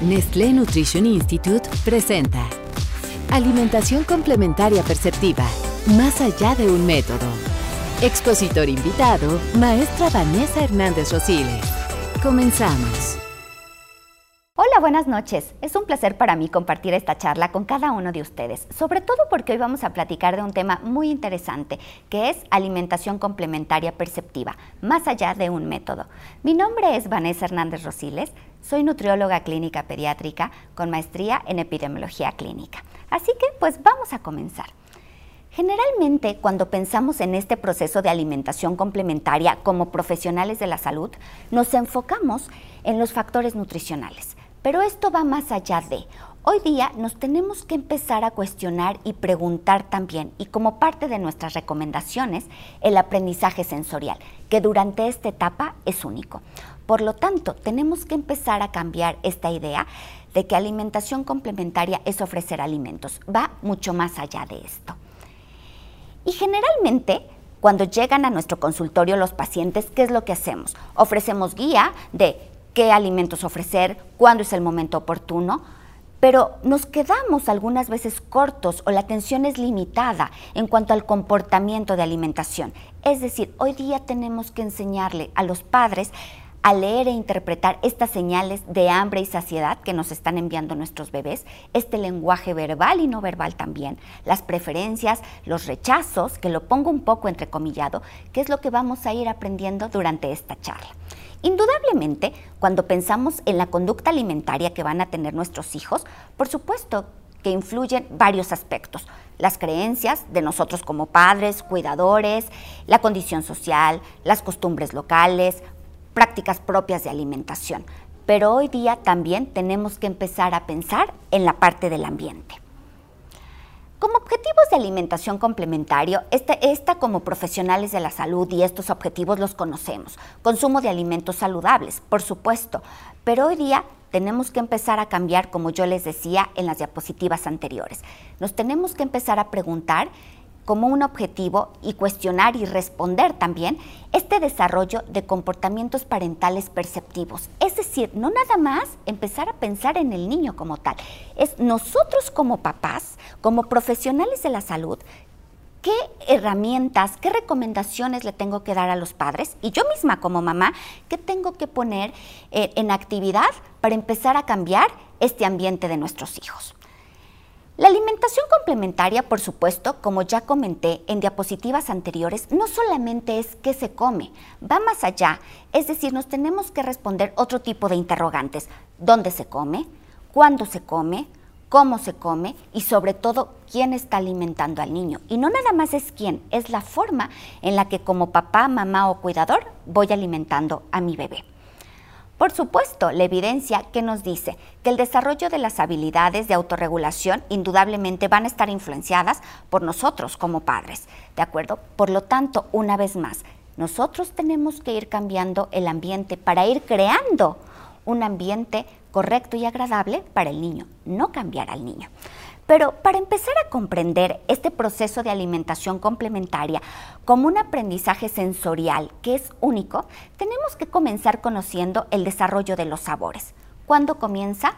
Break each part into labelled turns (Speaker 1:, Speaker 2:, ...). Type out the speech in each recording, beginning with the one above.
Speaker 1: Nestlé Nutrition Institute presenta Alimentación complementaria perceptiva, más allá de un método. Expositor invitado, maestra Vanessa Hernández Rosiles. Comenzamos.
Speaker 2: Buenas noches. Es un placer para mí compartir esta charla con cada uno de ustedes, sobre todo porque hoy vamos a platicar de un tema muy interesante, que es alimentación complementaria perceptiva, más allá de un método. Mi nombre es Vanessa Hernández Rosiles, soy nutrióloga clínica pediátrica con maestría en epidemiología clínica. Así que, pues vamos a comenzar. Generalmente, cuando pensamos en este proceso de alimentación complementaria como profesionales de la salud, nos enfocamos en los factores nutricionales. Pero esto va más allá de. Hoy día nos tenemos que empezar a cuestionar y preguntar también, y como parte de nuestras recomendaciones, el aprendizaje sensorial, que durante esta etapa es único. Por lo tanto, tenemos que empezar a cambiar esta idea de que alimentación complementaria es ofrecer alimentos. Va mucho más allá de esto. Y generalmente, cuando llegan a nuestro consultorio los pacientes, ¿qué es lo que hacemos? Ofrecemos guía de qué alimentos ofrecer, cuándo es el momento oportuno, pero nos quedamos algunas veces cortos o la atención es limitada en cuanto al comportamiento de alimentación. Es decir, hoy día tenemos que enseñarle a los padres a leer e interpretar estas señales de hambre y saciedad que nos están enviando nuestros bebés, este lenguaje verbal y no verbal también, las preferencias, los rechazos, que lo pongo un poco entrecomillado, que es lo que vamos a ir aprendiendo durante esta charla. Indudablemente, cuando pensamos en la conducta alimentaria que van a tener nuestros hijos, por supuesto que influyen varios aspectos. Las creencias de nosotros como padres, cuidadores, la condición social, las costumbres locales, prácticas propias de alimentación. Pero hoy día también tenemos que empezar a pensar en la parte del ambiente. Como objetivos de alimentación complementario, este, esta como profesionales de la salud y estos objetivos los conocemos. Consumo de alimentos saludables, por supuesto, pero hoy día tenemos que empezar a cambiar, como yo les decía en las diapositivas anteriores. Nos tenemos que empezar a preguntar como un objetivo y cuestionar y responder también este desarrollo de comportamientos parentales perceptivos. Es decir, no nada más empezar a pensar en el niño como tal, es nosotros como papás, como profesionales de la salud, qué herramientas, qué recomendaciones le tengo que dar a los padres y yo misma como mamá, qué tengo que poner eh, en actividad para empezar a cambiar este ambiente de nuestros hijos. La alimentación complementaria, por supuesto, como ya comenté en diapositivas anteriores, no solamente es qué se come, va más allá, es decir, nos tenemos que responder otro tipo de interrogantes. ¿Dónde se come? ¿Cuándo se come? cómo se come y sobre todo quién está alimentando al niño. Y no nada más es quién, es la forma en la que como papá, mamá o cuidador voy alimentando a mi bebé. Por supuesto, la evidencia que nos dice que el desarrollo de las habilidades de autorregulación indudablemente van a estar influenciadas por nosotros como padres, ¿de acuerdo? Por lo tanto, una vez más, nosotros tenemos que ir cambiando el ambiente para ir creando un ambiente correcto y agradable para el niño, no cambiar al niño. Pero para empezar a comprender este proceso de alimentación complementaria como un aprendizaje sensorial que es único, tenemos que comenzar conociendo el desarrollo de los sabores. ¿Cuándo comienza?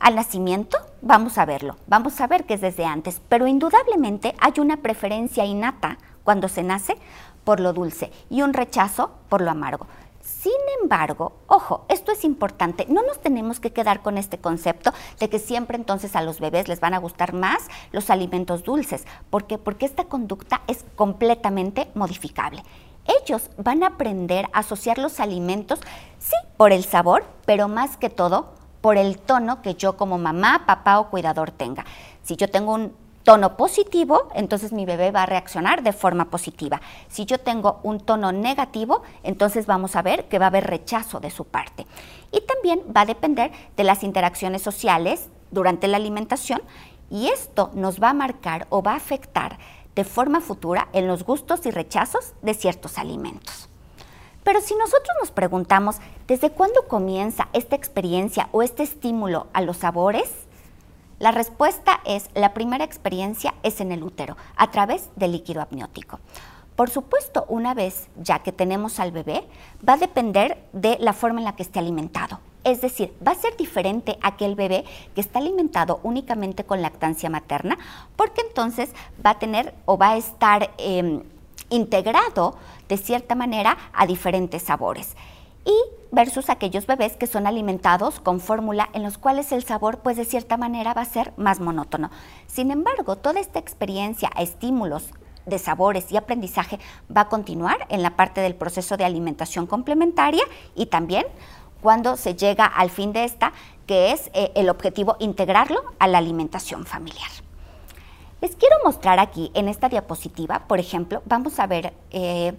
Speaker 2: Al nacimiento, vamos a verlo, vamos a ver que es desde antes, pero indudablemente hay una preferencia innata cuando se nace por lo dulce y un rechazo por lo amargo. Sin embargo, ojo, esto es importante, no nos tenemos que quedar con este concepto de que siempre entonces a los bebés les van a gustar más los alimentos dulces. ¿Por qué? Porque esta conducta es completamente modificable. Ellos van a aprender a asociar los alimentos, sí, por el sabor, pero más que todo por el tono que yo como mamá, papá o cuidador tenga. Si yo tengo un tono positivo, entonces mi bebé va a reaccionar de forma positiva. Si yo tengo un tono negativo, entonces vamos a ver que va a haber rechazo de su parte. Y también va a depender de las interacciones sociales durante la alimentación y esto nos va a marcar o va a afectar de forma futura en los gustos y rechazos de ciertos alimentos. Pero si nosotros nos preguntamos desde cuándo comienza esta experiencia o este estímulo a los sabores, la respuesta es, la primera experiencia es en el útero, a través del líquido amniótico. Por supuesto, una vez ya que tenemos al bebé, va a depender de la forma en la que esté alimentado. Es decir, va a ser diferente aquel bebé que está alimentado únicamente con lactancia materna, porque entonces va a tener o va a estar em, integrado de cierta manera a diferentes sabores. Y versus aquellos bebés que son alimentados con fórmula en los cuales el sabor pues de cierta manera va a ser más monótono. Sin embargo, toda esta experiencia, estímulos de sabores y aprendizaje va a continuar en la parte del proceso de alimentación complementaria y también cuando se llega al fin de esta, que es eh, el objetivo integrarlo a la alimentación familiar. Les quiero mostrar aquí en esta diapositiva, por ejemplo, vamos a ver eh,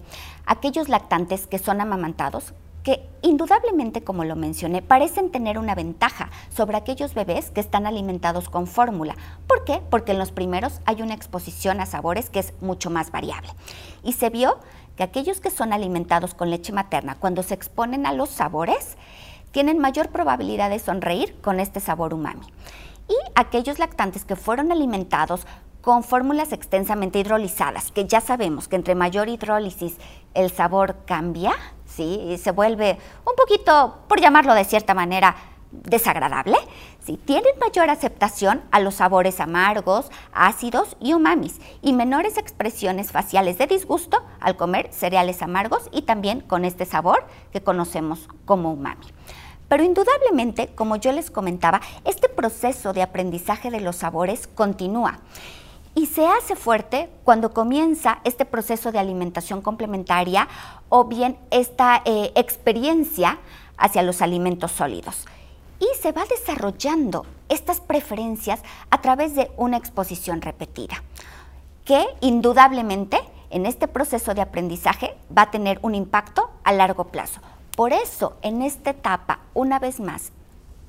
Speaker 2: aquellos lactantes que son amamantados, que indudablemente, como lo mencioné, parecen tener una ventaja sobre aquellos bebés que están alimentados con fórmula. ¿Por qué? Porque en los primeros hay una exposición a sabores que es mucho más variable. Y se vio que aquellos que son alimentados con leche materna, cuando se exponen a los sabores, tienen mayor probabilidad de sonreír con este sabor umami. Y aquellos lactantes que fueron alimentados con fórmulas extensamente hidrolizadas, que ya sabemos que entre mayor hidrólisis el sabor cambia, Y se vuelve un poquito, por llamarlo de cierta manera, desagradable, ¿sí? tienen mayor aceptación a los sabores amargos, ácidos y umamis y menores expresiones faciales de disgusto al comer cereales amargos y también con este sabor que conocemos como umami. Pero indudablemente, como yo les comentaba, este proceso de aprendizaje de los sabores continúa y se hace fuerte cuando comienza este proceso de alimentación complementaria o bien esta eh, experiencia hacia los alimentos sólidos. Y se va desarrollando estas preferencias a través de una exposición repetida, que indudablemente en este proceso de aprendizaje va a tener un impacto a largo plazo. Por eso, en esta etapa, una vez más,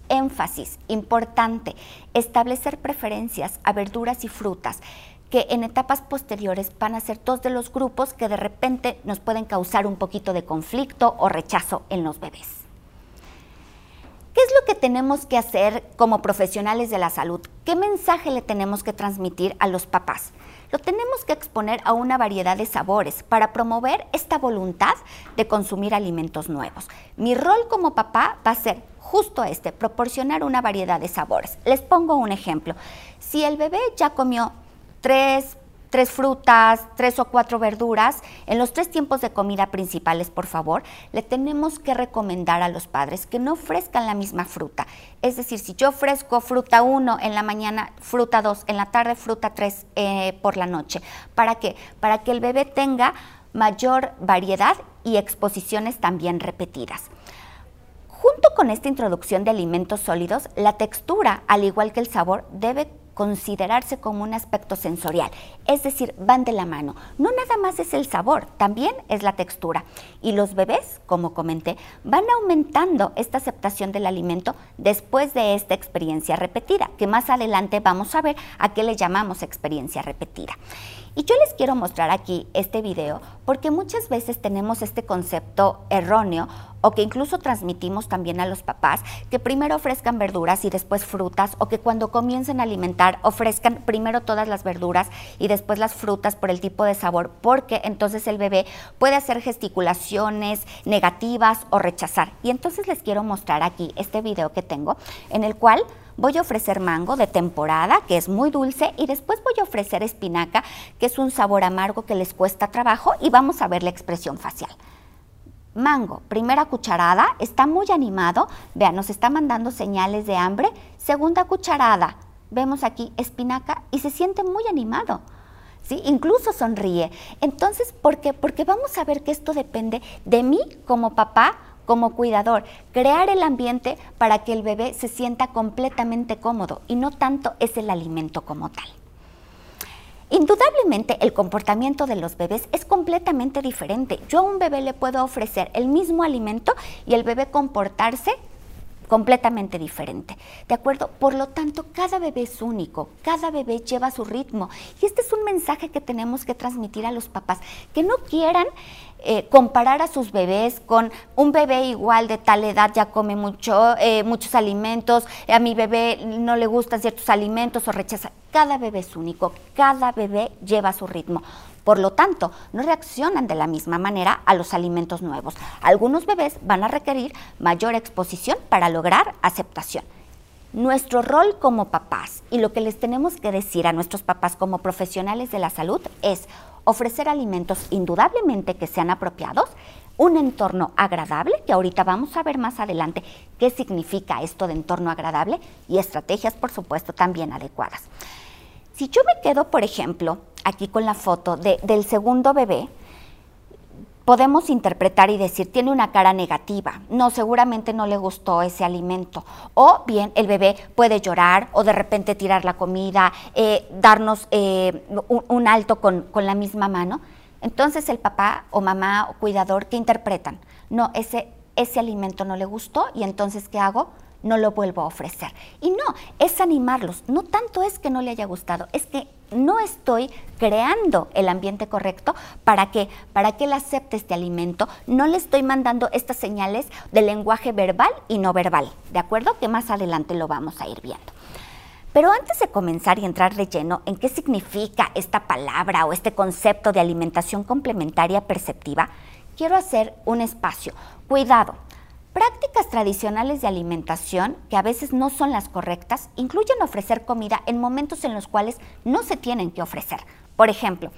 Speaker 2: énfasis importante, establecer preferencias a verduras y frutas que en etapas posteriores van a ser dos de los grupos que de repente nos pueden causar un poquito de conflicto o rechazo en los bebés. ¿Qué es lo que tenemos que hacer como profesionales de la salud? ¿Qué mensaje le tenemos que transmitir a los papás? Lo tenemos que exponer a una variedad de sabores para promover esta voluntad de consumir alimentos nuevos. Mi rol como papá va a ser justo este, proporcionar una variedad de sabores. Les pongo un ejemplo. Si el bebé ya comió tres, tres frutas, tres o cuatro verduras, en los tres tiempos de comida principales, por favor, le tenemos que recomendar a los padres que no ofrezcan la misma fruta. Es decir, si yo ofrezco fruta 1 en la mañana, fruta 2 en la tarde, fruta 3 eh, por la noche. ¿Para qué? Para que el bebé tenga mayor variedad y exposiciones también repetidas. Junto con esta introducción de alimentos sólidos, la textura, al igual que el sabor, debe considerarse como un aspecto sensorial, es decir, van de la mano. No nada más es el sabor, también es la textura. Y los bebés, como comenté, van aumentando esta aceptación del alimento después de esta experiencia repetida, que más adelante vamos a ver a qué le llamamos experiencia repetida. Y yo les quiero mostrar aquí este video porque muchas veces tenemos este concepto erróneo o que incluso transmitimos también a los papás, que primero ofrezcan verduras y después frutas, o que cuando comiencen a alimentar ofrezcan primero todas las verduras y después las frutas por el tipo de sabor, porque entonces el bebé puede hacer gesticulaciones negativas o rechazar. Y entonces les quiero mostrar aquí este video que tengo, en el cual voy a ofrecer mango de temporada, que es muy dulce, y después voy a ofrecer espinaca, que es un sabor amargo que les cuesta trabajo, y vamos a ver la expresión facial. Mango, primera cucharada, está muy animado. Vean, nos está mandando señales de hambre. Segunda cucharada, vemos aquí espinaca y se siente muy animado. ¿Sí? Incluso sonríe. Entonces, ¿por qué? Porque vamos a ver que esto depende de mí como papá, como cuidador, crear el ambiente para que el bebé se sienta completamente cómodo y no tanto es el alimento como tal. Indudablemente el comportamiento de los bebés es completamente diferente. Yo a un bebé le puedo ofrecer el mismo alimento y el bebé comportarse completamente diferente. ¿De acuerdo? Por lo tanto, cada bebé es único, cada bebé lleva su ritmo. Y este es un mensaje que tenemos que transmitir a los papás, que no quieran eh, comparar a sus bebés con un bebé igual de tal edad ya come mucho, eh, muchos alimentos, a mi bebé no le gustan ciertos alimentos o rechaza. Cada bebé es único, cada bebé lleva su ritmo. Por lo tanto, no reaccionan de la misma manera a los alimentos nuevos. Algunos bebés van a requerir mayor exposición para lograr aceptación. Nuestro rol como papás y lo que les tenemos que decir a nuestros papás como profesionales de la salud es ofrecer alimentos indudablemente que sean apropiados, un entorno agradable, que ahorita vamos a ver más adelante qué significa esto de entorno agradable y estrategias, por supuesto, también adecuadas. Si yo me quedo, por ejemplo, aquí con la foto del segundo bebé, podemos interpretar y decir, tiene una cara negativa, no, seguramente no le gustó ese alimento. O bien el bebé puede llorar o de repente tirar la comida, eh, darnos eh, un, alto con, con la misma mano. Entonces el papá o mamá o cuidador, ¿qué interpretan? No, ese, ese alimento no le gustó y entonces ¿qué hago? no lo vuelvo a ofrecer. Y no, es animarlos. No tanto es que no le haya gustado, es que no estoy creando el ambiente correcto para que para que él acepte este alimento, no le estoy mandando estas señales de lenguaje verbal y no verbal, ¿de acuerdo? Que más adelante lo vamos a ir viendo. Pero antes de comenzar y entrar de lleno en qué significa esta palabra o este concepto de alimentación complementaria perceptiva, quiero hacer un espacio. Cuidado, Prácticas tradicionales de alimentación, que a veces no son las correctas, incluyen ofrecer comida en momentos en los cuales no se tienen que ofrecer. Por ejemplo,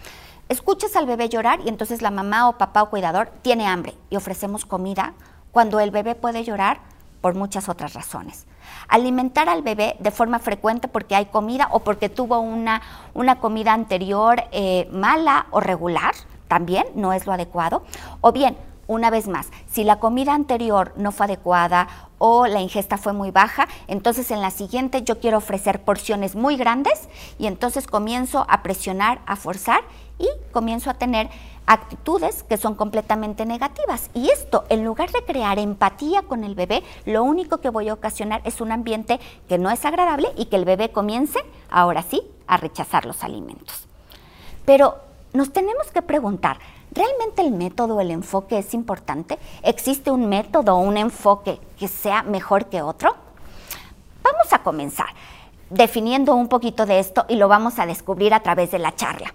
Speaker 2: escuchas al bebé llorar y entonces la mamá o papá o cuidador tiene hambre y ofrecemos comida cuando el bebé puede llorar por muchas otras razones. Alimentar al bebé de forma frecuente porque hay comida o porque tuvo una, una comida anterior eh, mala o regular, también no es lo adecuado. O bien, una vez más, si la comida anterior no fue adecuada o la ingesta fue muy baja, entonces en la siguiente yo quiero ofrecer porciones muy grandes y entonces comienzo a presionar, a forzar y comienzo a tener actitudes que son completamente negativas. Y esto, en lugar de crear empatía con el bebé, lo único que voy a ocasionar es un ambiente que no es agradable y que el bebé comience, ahora sí, a rechazar los alimentos. Pero nos tenemos que preguntar, ¿realmente el método, el enfoque es importante? ¿Existe un método o un enfoque que sea mejor que otro? Vamos a comenzar definiendo un poquito de esto y lo vamos a descubrir a través de la charla.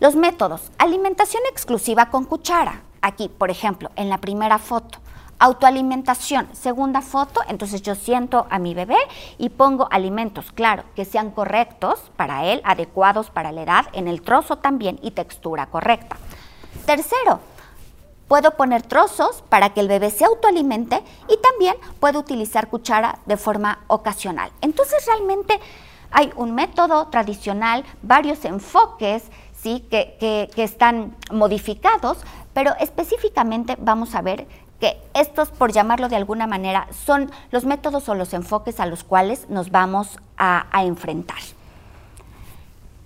Speaker 2: Los métodos, alimentación exclusiva con cuchara. Aquí, por ejemplo, en la primera foto. Autoalimentación, segunda foto, entonces yo siento a mi bebé y pongo alimentos, claro, que sean correctos para él, adecuados para la edad, en el trozo también y textura correcta. Tercero, puedo poner trozos para que el bebé se autoalimente y también puedo utilizar cuchara de forma ocasional. Entonces realmente hay un método tradicional, varios enfoques, ¿sí? que, que están modificados, pero específicamente vamos a ver que estos, por llamarlo de alguna manera, son los métodos o los enfoques a los cuales nos vamos a, enfrentar.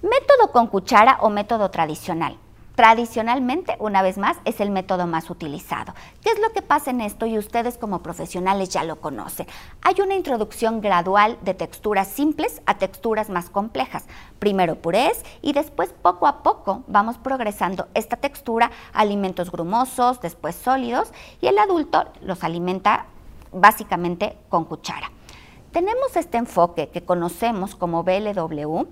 Speaker 2: Método con cuchara o método tradicional. Tradicionalmente, una vez más, es el método más utilizado. ¿Qué es lo que pasa en esto? Y ustedes como profesionales ya lo conocen. Hay una introducción gradual de texturas simples a texturas más complejas. Primero purés y después poco a poco vamos progresando esta textura alimentos grumosos, después sólidos y el adulto los alimenta básicamente con cuchara. Tenemos este enfoque que conocemos como BLW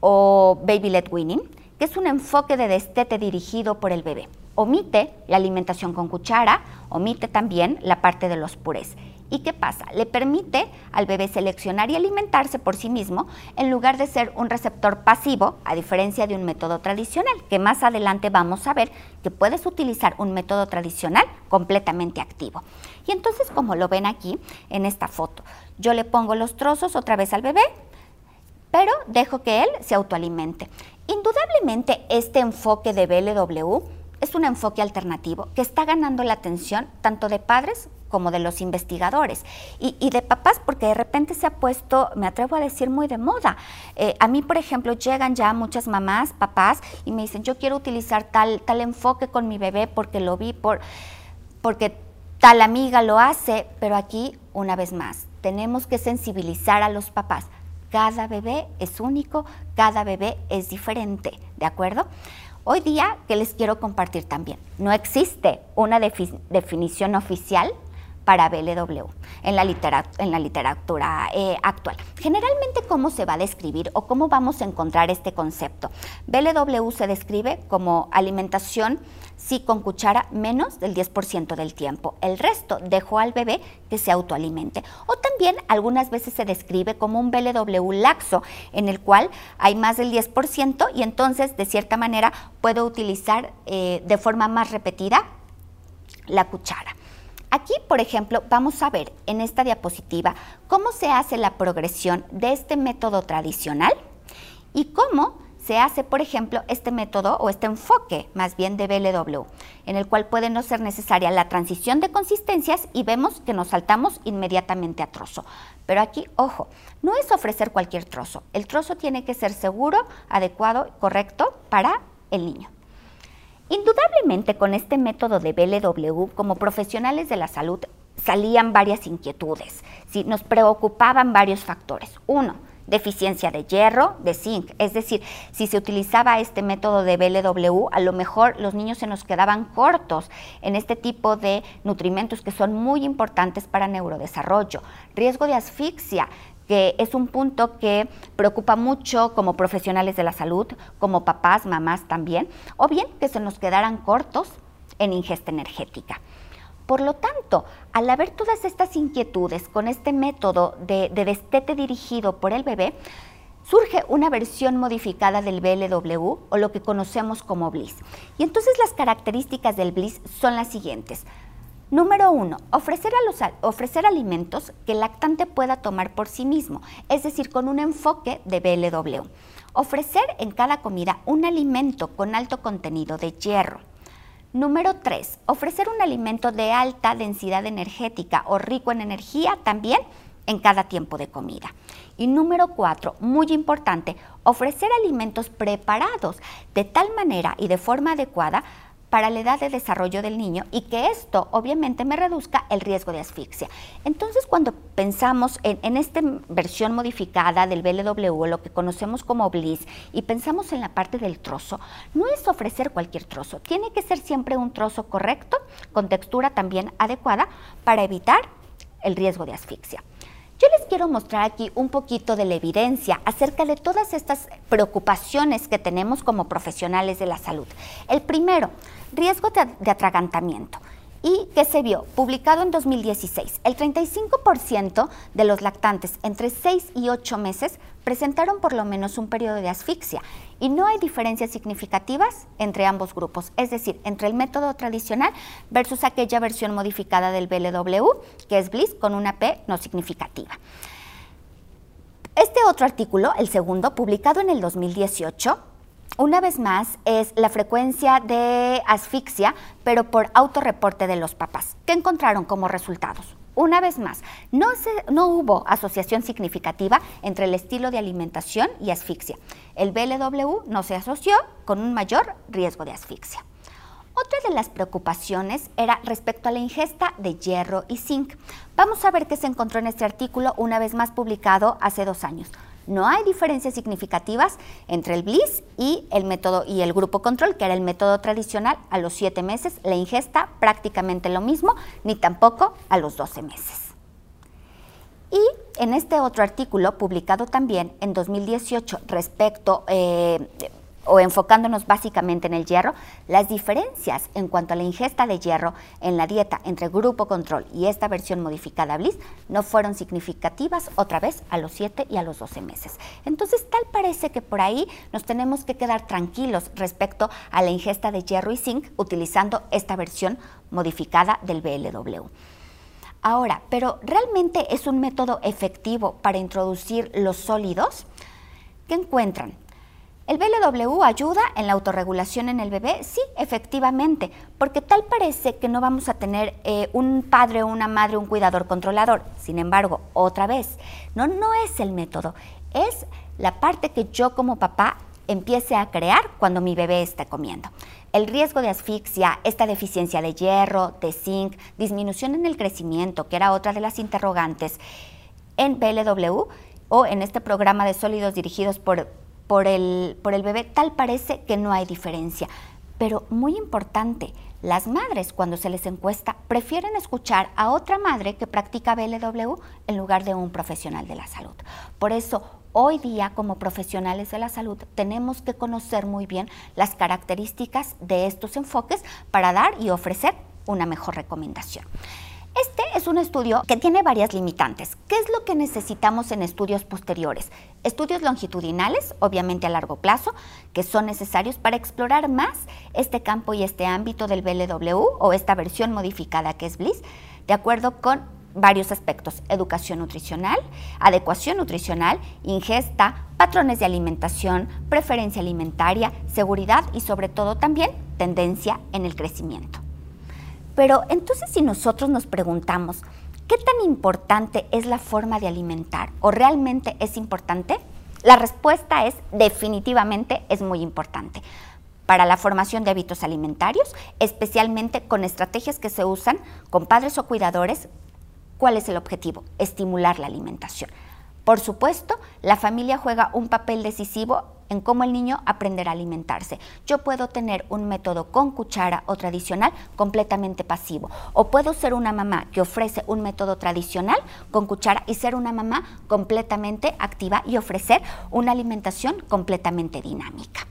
Speaker 2: o Baby Led Winning que es un enfoque de destete dirigido por el bebé. Omite la alimentación con cuchara, omite también la parte de los purés. ¿Y qué pasa? Le permite al bebé seleccionar y alimentarse por sí mismo en lugar de ser un receptor pasivo, a diferencia de un método tradicional, que más adelante vamos a ver que puedes utilizar un método tradicional completamente activo. Y entonces, como lo ven aquí en esta foto, yo le pongo los trozos otra vez al bebé, pero dejo que él se autoalimente. Indudablemente este enfoque de BLW es un enfoque alternativo que está ganando la atención tanto de padres como de los investigadores y, de papás porque de repente se ha puesto, me atrevo a decir, muy de moda. Eh, a mí, por ejemplo, llegan ya muchas mamás, papás y me dicen, yo quiero utilizar tal, tal enfoque con mi bebé porque lo vi, por, porque tal amiga lo hace, pero aquí, una vez más, tenemos que sensibilizar a los papás cada bebé es único, cada bebé es diferente, ¿de acuerdo? Hoy día, ¿qué les quiero compartir también? No existe una definición oficial para BLW en la, en la literatura eh, actual. Generalmente, ¿cómo se va a describir o cómo vamos a encontrar este concepto? BLW se describe como alimentación sí con cuchara menos del 10% del tiempo. El resto dejo al bebé que se autoalimente. O también algunas veces se describe como un BLW laxo, en el cual hay más del 10% y entonces de cierta manera puedo utilizar eh, de forma más repetida la cuchara. Aquí, por ejemplo, vamos a ver en esta diapositiva cómo se hace la progresión de este método tradicional y cómo se hace, por ejemplo, este método o este enfoque más bien de BLW, en el cual puede no ser necesaria la transición de consistencias y vemos que nos saltamos inmediatamente a trozo. Pero aquí, ojo, no es ofrecer cualquier trozo. El trozo tiene que ser seguro, adecuado, correcto para el niño. Indudablemente con este método de BLW, como profesionales de la salud, salían varias inquietudes. ¿sí? Nos preocupaban varios factores. Uno, deficiencia de hierro, de zinc. Es decir, si se utilizaba este método de BLW, a lo mejor los niños se nos quedaban cortos en este tipo de nutrimentos que son muy importantes para neurodesarrollo. Riesgo de asfixia que es un punto que preocupa mucho como profesionales de la salud, como papás, mamás también, o bien que se nos quedaran cortos en ingesta energética. Por lo tanto, al haber todas estas inquietudes con este método de, destete dirigido por el bebé, surge una versión modificada del BLW o lo que conocemos como BLIS. Y entonces las características del BLIS son las siguientes. Número uno, ofrecer, ofrecer alimentos que el lactante pueda tomar por sí mismo, es decir, con un enfoque de BLW. Ofrecer en cada comida un alimento con alto contenido de hierro. Número tres, ofrecer un alimento de alta densidad energética o rico en energía también en cada tiempo de comida. Y número cuatro, muy importante, ofrecer alimentos preparados de tal manera y de forma adecuada para la edad de desarrollo del niño y que esto obviamente me reduzca el riesgo de asfixia. Entonces cuando pensamos en, esta versión modificada del BLW, lo que conocemos como BLIS, y pensamos en la parte del trozo, no es ofrecer cualquier trozo, tiene que ser siempre un trozo correcto, con textura también adecuada, para evitar el riesgo de asfixia. Yo les quiero mostrar aquí un poquito de la evidencia acerca de todas estas preocupaciones que tenemos como profesionales de la salud. El primero, riesgo de, atragantamiento. ¿Y qué se vio? Publicado en 2016, el 35% de los lactantes entre 6 y 8 meses presentaron por lo menos un periodo de asfixia y no hay diferencias significativas entre ambos grupos, es decir, entre el método tradicional versus aquella versión modificada del BLW, que es BLIS con una P no significativa. Este otro artículo, el segundo, publicado en el 2018, una vez más, es la frecuencia de asfixia, pero por autorreporte de los papás. ¿Qué encontraron como resultados? Una vez más, no, no, hubo asociación significativa entre el estilo de alimentación y asfixia. El BLW no se asoció con un mayor riesgo de asfixia. Otra de las preocupaciones era respecto a la ingesta de hierro y zinc. Vamos a ver qué se encontró en este artículo una vez más publicado hace dos años. No hay diferencias significativas entre el BLIS y el método y el grupo control, que era el método tradicional a los 7 meses, la ingesta prácticamente lo mismo, ni tampoco a los 12 meses. Y en este otro artículo, publicado también en 2018 respecto eh, o enfocándonos básicamente en el hierro, las diferencias en cuanto a la ingesta de hierro en la dieta entre grupo control y esta versión modificada BLIS no fueron significativas otra vez a los 7 y a los 12 meses. Entonces, tal parece que por ahí nos tenemos que quedar tranquilos respecto a la ingesta de hierro y zinc utilizando esta versión modificada del BLW. Ahora, ¿pero realmente es un método efectivo para introducir los sólidos? ¿Qué encuentran? ¿El BLW ayuda en la autorregulación en el bebé? Sí, efectivamente, porque tal parece que no vamos a tener eh, un padre una madre, un cuidador controlador. Sin embargo, otra vez, no, no es el método, es la parte que yo como papá empiece a crear cuando mi bebé está comiendo. El riesgo de asfixia, esta deficiencia de hierro, de zinc, disminución en el crecimiento, que era otra de las interrogantes en BLW o en este programa de sólidos dirigidos por por el, por el bebé, tal parece que no hay diferencia. Pero muy importante, las madres cuando se les encuesta prefieren escuchar a otra madre que practica BLW en lugar de un profesional de la salud. Por eso, hoy día como profesionales de la salud tenemos que conocer muy bien las características de estos enfoques para dar y ofrecer una mejor recomendación. Este es un estudio que tiene varias limitantes. ¿Qué es lo que necesitamos en estudios posteriores? Estudios longitudinales, obviamente a largo plazo, que son necesarios para explorar más este campo y este ámbito del BLW o esta versión modificada que es BLIS, de acuerdo con varios aspectos, educación nutricional, adecuación nutricional, ingesta, patrones de alimentación, preferencia alimentaria, seguridad y sobre todo también tendencia en el crecimiento. Pero entonces si nosotros nos preguntamos, ¿qué tan importante es la forma de alimentar o realmente es importante? La respuesta es definitivamente es muy importante para la formación de hábitos alimentarios, especialmente con estrategias que se usan con padres o cuidadores. ¿Cuál es el objetivo? Estimular la alimentación. Por supuesto, la familia juega un papel decisivo en cómo el niño aprenderá a alimentarse. Yo puedo tener un método con cuchara o tradicional completamente pasivo. O puedo ser una mamá que ofrece un método tradicional con cuchara y ser una mamá completamente activa y ofrecer una alimentación completamente dinámica.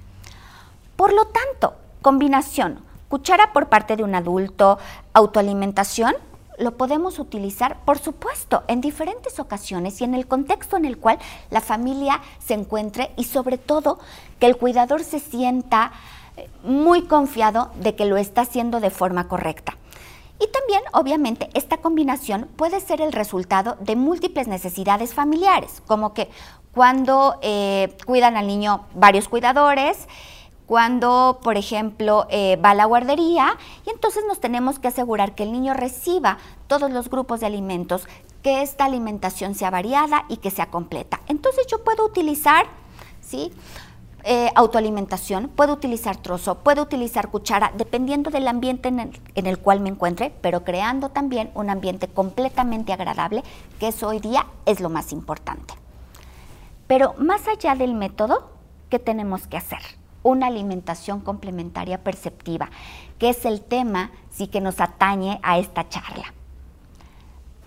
Speaker 2: Por lo tanto, combinación, cuchara por parte de un adulto, autoalimentación, lo podemos utilizar, por supuesto, en diferentes ocasiones y en el contexto en el cual la familia se encuentre y sobre todo que el cuidador se sienta eh, muy confiado de que lo está haciendo de forma correcta. Y también, obviamente, esta combinación puede ser el resultado de múltiples necesidades familiares, como que cuando eh, cuidan al niño varios cuidadores, cuando, por ejemplo, eh, va a la guardería y entonces nos tenemos que asegurar que el niño reciba todos los grupos de alimentos, que esta alimentación sea variada y que sea completa. Entonces yo puedo utilizar, ¿sí? Eh, autoalimentación, puedo utilizar trozo, puedo utilizar cuchara, dependiendo del ambiente en el, en el, cual me encuentre, pero creando también un ambiente completamente agradable, que eso hoy día es lo más importante. Pero más allá del método, ¿qué tenemos que hacer? Una alimentación complementaria perceptiva, que es el tema sí que nos atañe a esta charla.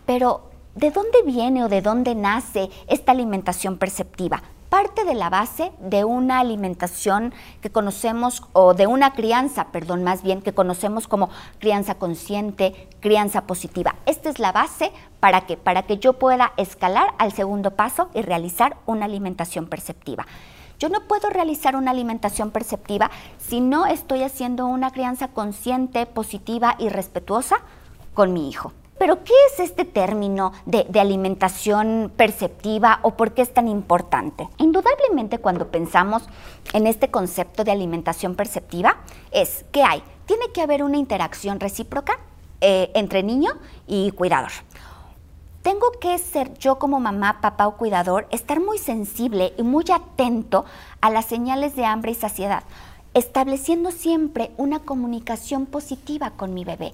Speaker 2: Pero, ¿de dónde viene o de dónde nace esta alimentación perceptiva? Parte de la base de una alimentación que conocemos, o de una crianza, perdón, más bien, que conocemos como crianza consciente, crianza positiva. Esta es la base para que, para que yo pueda escalar al segundo paso y realizar una alimentación perceptiva. Yo no puedo realizar una alimentación perceptiva si no estoy haciendo una crianza consciente, positiva y respetuosa con mi hijo. Pero ¿qué es este término de, alimentación perceptiva o por qué es tan importante? Indudablemente cuando pensamos en este concepto de alimentación perceptiva es que hay, tiene que haber una interacción recíproca eh, entre niño y cuidador tengo que ser yo como mamá, papá o cuidador, estar muy sensible y muy atento a las señales de hambre y saciedad, estableciendo siempre una comunicación positiva con mi bebé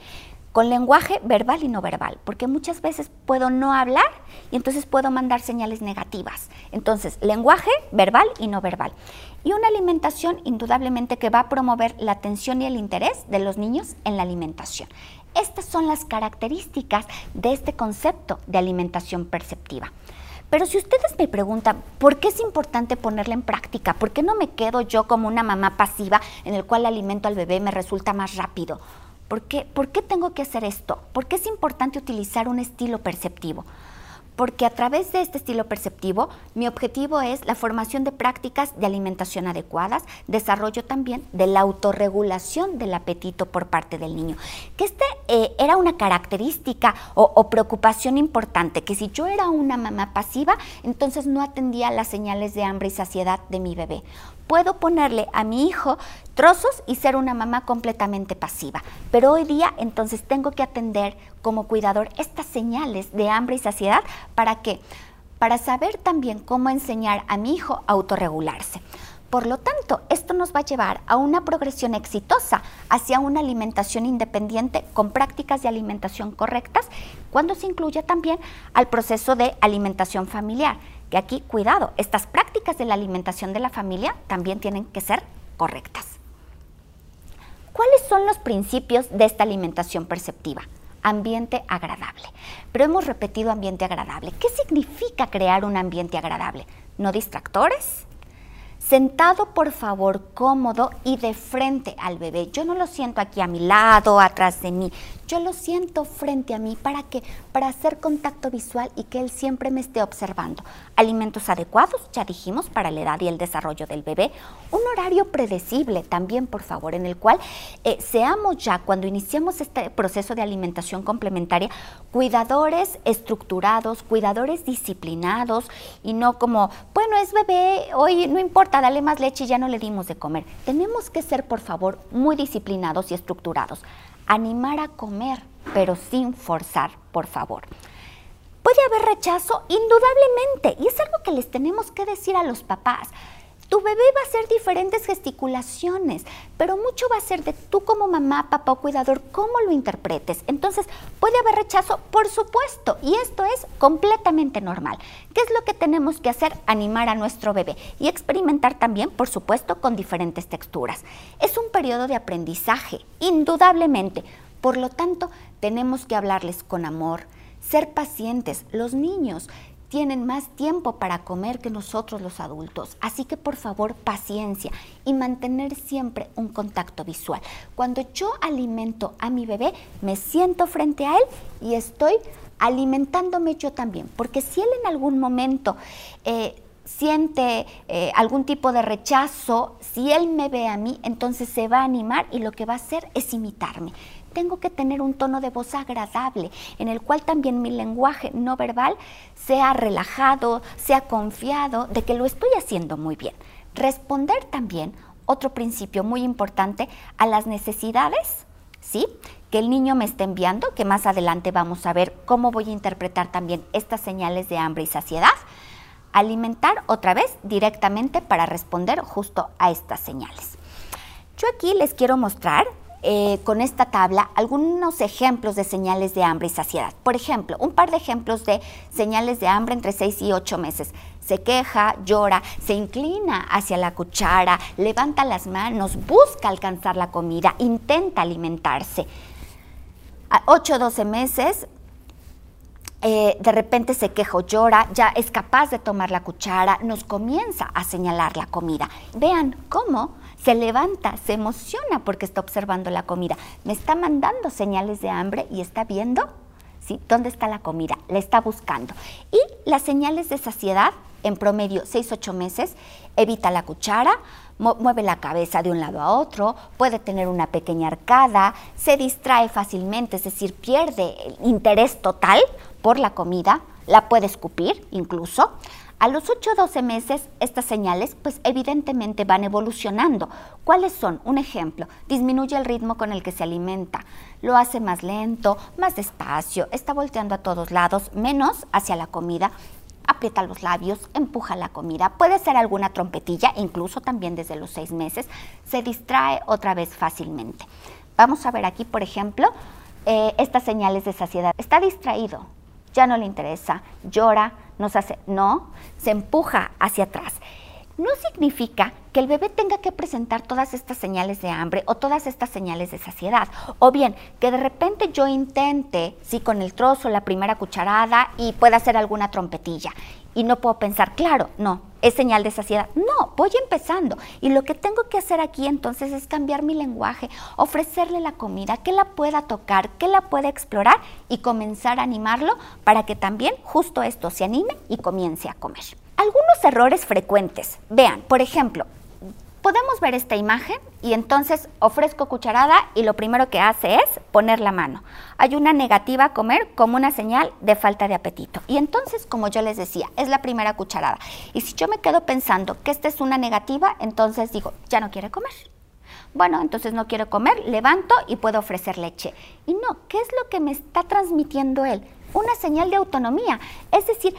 Speaker 2: con lenguaje verbal y no verbal, porque muchas veces puedo no hablar y entonces puedo mandar señales negativas. Entonces, lenguaje verbal y no verbal. Y una alimentación indudablemente que va a promover la atención y el interés de los niños en la alimentación. Estas son las características de este concepto de alimentación perceptiva. Pero si ustedes me preguntan, ¿por qué es importante ponerla en práctica? ¿Por qué no me quedo yo como una mamá pasiva en el cual alimento al bebé me resulta más rápido? ¿Por qué, ¿Por qué tengo que hacer esto? ¿Por qué es importante utilizar un estilo perceptivo? Porque a través de este estilo perceptivo mi objetivo es la formación de prácticas de alimentación adecuadas, desarrollo también de la autorregulación del apetito por parte del niño. Que este eh, era una característica o, o, preocupación importante, que si yo era una mamá pasiva, entonces no atendía las señales de hambre y saciedad de mi bebé puedo ponerle a mi hijo trozos y ser una mamá completamente pasiva. Pero hoy día entonces tengo que atender como cuidador estas señales de hambre y saciedad para qué? Para saber también cómo enseñar a mi hijo a autorregularse. Por lo tanto, esto nos va a llevar a una progresión exitosa hacia una alimentación independiente con prácticas de alimentación correctas, cuando se incluye también al proceso de alimentación familiar que aquí, cuidado, estas prácticas de la alimentación de la familia también tienen que ser correctas. ¿Cuáles son los principios de esta alimentación perceptiva? Ambiente agradable. Pero hemos repetido ambiente agradable. ¿Qué significa crear un ambiente agradable? No distractores, sentado por favor cómodo y de frente al bebé. Yo no lo siento aquí a mi lado, atrás de mí. Yo lo siento frente a mí para que para hacer contacto visual y que él siempre me esté observando. Alimentos adecuados, ya dijimos, para la edad y el desarrollo del bebé. Un horario predecible también, por favor, en el cual eh, seamos ya cuando iniciamos este proceso de alimentación complementaria cuidadores estructurados, cuidadores disciplinados y no como, bueno, es bebé, hoy no importa, dale más leche y ya no le dimos de comer. Tenemos que ser, por favor, muy disciplinados y estructurados animar a comer, pero sin forzar, por favor. ¿Puede haber rechazo? Indudablemente, y es algo que les tenemos que decir a los papás. Tu bebé va a hacer diferentes gesticulaciones, pero mucho va a ser de tú como mamá, papá o cuidador, cómo lo interpretes. Entonces, ¿puede haber rechazo? Por supuesto, y esto es completamente normal. ¿Qué es lo que tenemos que hacer? Animar a nuestro bebé y experimentar también, por supuesto, con diferentes texturas. Es un periodo de aprendizaje, indudablemente. Por lo tanto, tenemos que hablarles con amor, ser pacientes. Los niños tienen más tiempo para comer que nosotros los adultos. Así que por favor paciencia y mantener siempre un contacto visual. Cuando yo alimento a mi bebé, me siento frente a él y estoy alimentándome yo también. Porque si él en algún momento... Eh, siente eh, algún tipo de rechazo, si él me ve a mí, entonces se va a animar y lo que va a hacer es imitarme tengo que tener un tono de voz agradable, en el cual también mi lenguaje no verbal sea relajado, sea confiado de que lo estoy haciendo muy bien. Responder también, otro principio muy importante, a las necesidades, ¿sí? Que el niño me esté enviando, que más adelante vamos a ver cómo voy a interpretar también estas señales de hambre y saciedad. Alimentar otra vez directamente para responder justo a estas señales. Yo aquí les quiero mostrar eh, con esta tabla algunos ejemplos de señales de hambre y saciedad. Por ejemplo, un par de ejemplos de señales de hambre entre 6 y 8 meses. Se queja, llora, se inclina hacia la cuchara, levanta las manos, busca alcanzar la comida, intenta alimentarse. A 8 o 12 meses eh, de repente se queja llora, ya es capaz de tomar la cuchara, nos comienza a señalar la comida. Vean cómo se levanta, se emociona porque está observando la comida, me está mandando señales de hambre y está viendo ¿sí? dónde está la comida, la está buscando. Y las señales de saciedad, en promedio 6-8 meses, evita la cuchara, mueve la cabeza de un lado a otro, puede tener una pequeña arcada, se distrae fácilmente, es decir, pierde el interés total por la comida, la puede escupir incluso. A los 8 o 12 meses, estas señales, pues evidentemente van evolucionando. ¿Cuáles son? Un ejemplo, disminuye el ritmo con el que se alimenta, lo hace más lento, más despacio, está volteando a todos lados, menos hacia la comida, aprieta los labios, empuja la comida, puede ser alguna trompetilla, incluso también desde los 6 meses, se distrae otra vez fácilmente. Vamos a ver aquí, por ejemplo, eh, estas señales de saciedad. Está distraído, ya no le interesa, llora, nos hace, no, se empuja hacia atrás. No significa que el bebé tenga que presentar todas estas señales de hambre o todas estas señales de saciedad. O bien, que de repente yo intente, sí, con el trozo, la primera cucharada y pueda hacer alguna trompetilla. Y no puedo pensar, claro, no, es señal de saciedad. No, voy empezando. Y lo que tengo que hacer aquí entonces es cambiar mi lenguaje, ofrecerle la comida, que la pueda tocar, que la pueda explorar y comenzar a animarlo para que también justo esto se anime y comience a comer. Algunos errores frecuentes. Vean, por ejemplo, podemos ver esta imagen y entonces ofrezco cucharada y lo primero que hace es poner la mano. Hay una negativa a comer como una señal de falta de apetito. Y entonces, como yo les decía, es la primera cucharada. Y si yo me quedo pensando que esta es una negativa, entonces digo, ya no quiere comer. Bueno, entonces no quiero comer, levanto y puedo ofrecer leche. Y no, ¿qué es lo que me está transmitiendo él? Una señal de autonomía. Es decir,